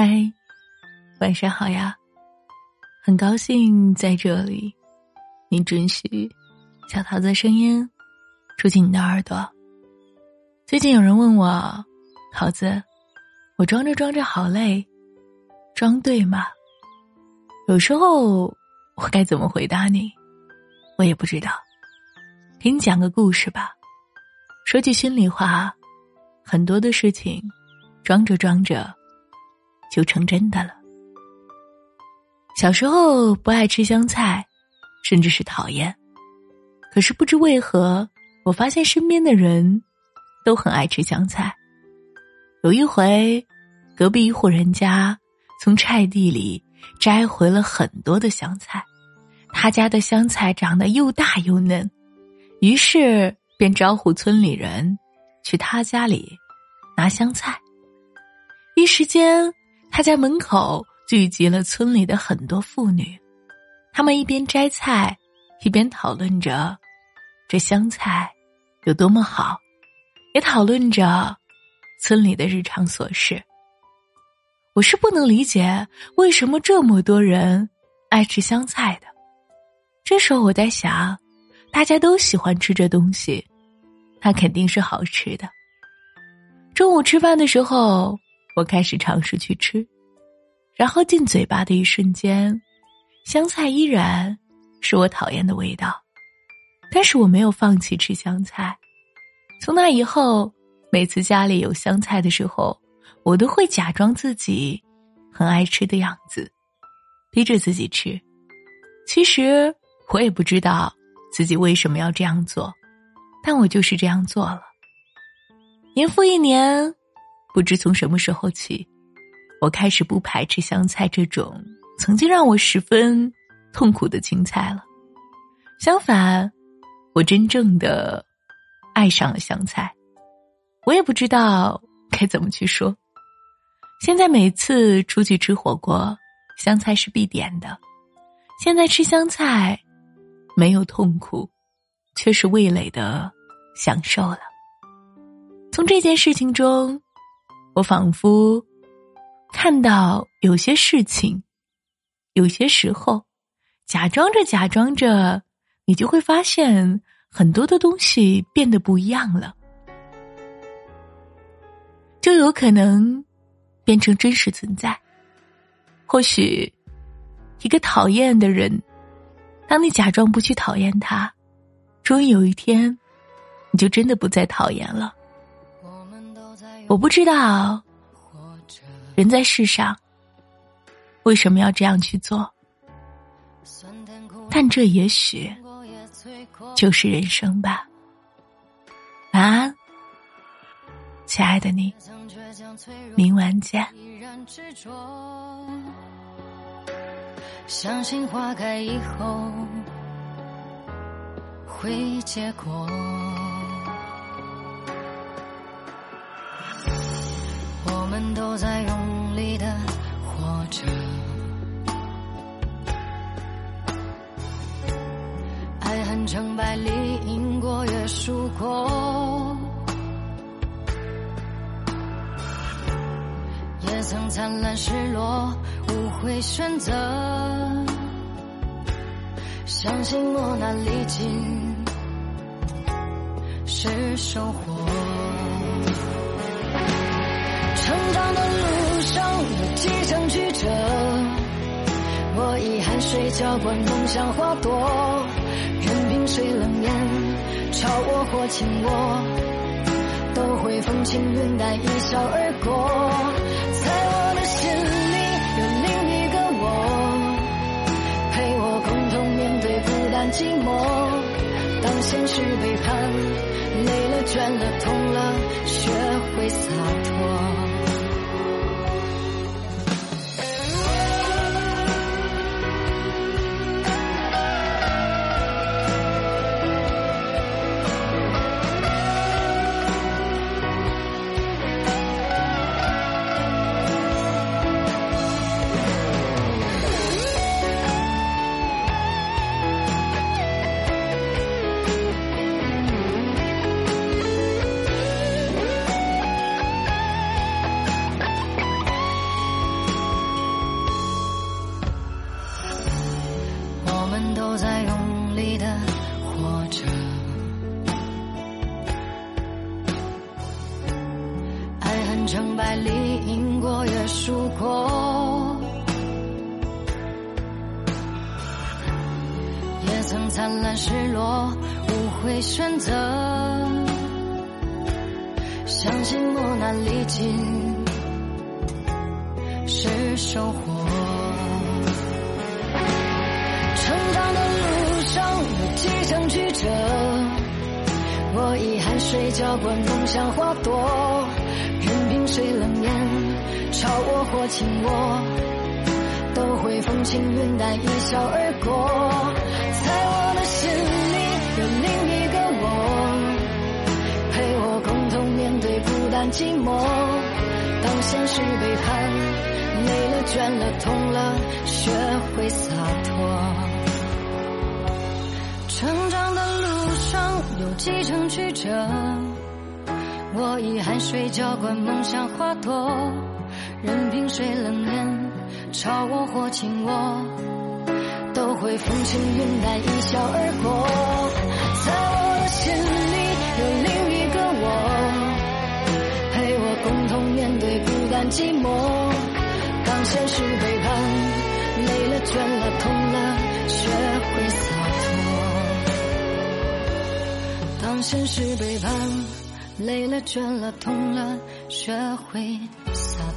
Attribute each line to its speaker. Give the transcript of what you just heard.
Speaker 1: 嗨，晚上好呀！很高兴在这里，你准许小桃子声音住进你的耳朵。最近有人问我，桃子，我装着装着好累，装对吗？有时候我该怎么回答你，我也不知道。给你讲个故事吧。说句心里话，很多的事情，装着装着。就成真的了。小时候不爱吃香菜，甚至是讨厌。可是不知为何，我发现身边的人都很爱吃香菜。有一回，隔壁一户人家从菜地里摘回了很多的香菜，他家的香菜长得又大又嫩，于是便招呼村里人去他家里拿香菜。一时间。他家门口聚集了村里的很多妇女，他们一边摘菜，一边讨论着这香菜有多么好，也讨论着村里的日常琐事。我是不能理解为什么这么多人爱吃香菜的。这时候我在想，大家都喜欢吃这东西，那肯定是好吃的。中午吃饭的时候。我开始尝试去吃，然后进嘴巴的一瞬间，香菜依然是我讨厌的味道，但是我没有放弃吃香菜。从那以后，每次家里有香菜的时候，我都会假装自己很爱吃的样子，逼着自己吃。其实我也不知道自己为什么要这样做，但我就是这样做了。年复一年。不知从什么时候起，我开始不排斥香菜这种曾经让我十分痛苦的青菜了。相反，我真正的爱上了香菜。我也不知道该怎么去说。现在每次出去吃火锅，香菜是必点的。现在吃香菜，没有痛苦，却是味蕾的享受了。从这件事情中。我仿佛看到有些事情，有些时候，假装着假装着，你就会发现很多的东西变得不一样了，就有可能变成真实存在。或许，一个讨厌的人，当你假装不去讨厌他，终于有一天，你就真的不再讨厌了。我不知道，人在世上为什么要这样去做，但这也许就是人生吧。晚安，亲爱的你，明晚见。相信花开以后会结果。在用力的活着，爱恨成败里赢过也输过，也曾灿烂失落，无悔选择，相信磨难历尽是收获。水浇灌梦想花朵，任凭谁冷眼嘲我或轻我，都会风轻云淡一笑而过。在我的心里有另一个我，陪我共同面对孤单寂寞。当现实背叛，累了倦了痛了，学会洒脱。
Speaker 2: 灿烂失落，无悔选择，相信磨难历尽是收获。成长的路上有几程曲折，我以汗水浇灌梦想花朵。任凭谁冷眼嘲我或轻我，都会风轻云淡一笑而过。寂寞。当现实背叛，累了倦了痛了，学会洒脱。成长的路上有几程曲折。我以汗水浇灌梦想花朵，任凭谁冷眼嘲我或轻我，都会风轻云淡一笑而寂寞。当现实背叛，累了倦了痛了，学会洒脱。当现实背叛。累了，倦了，痛了，学会洒。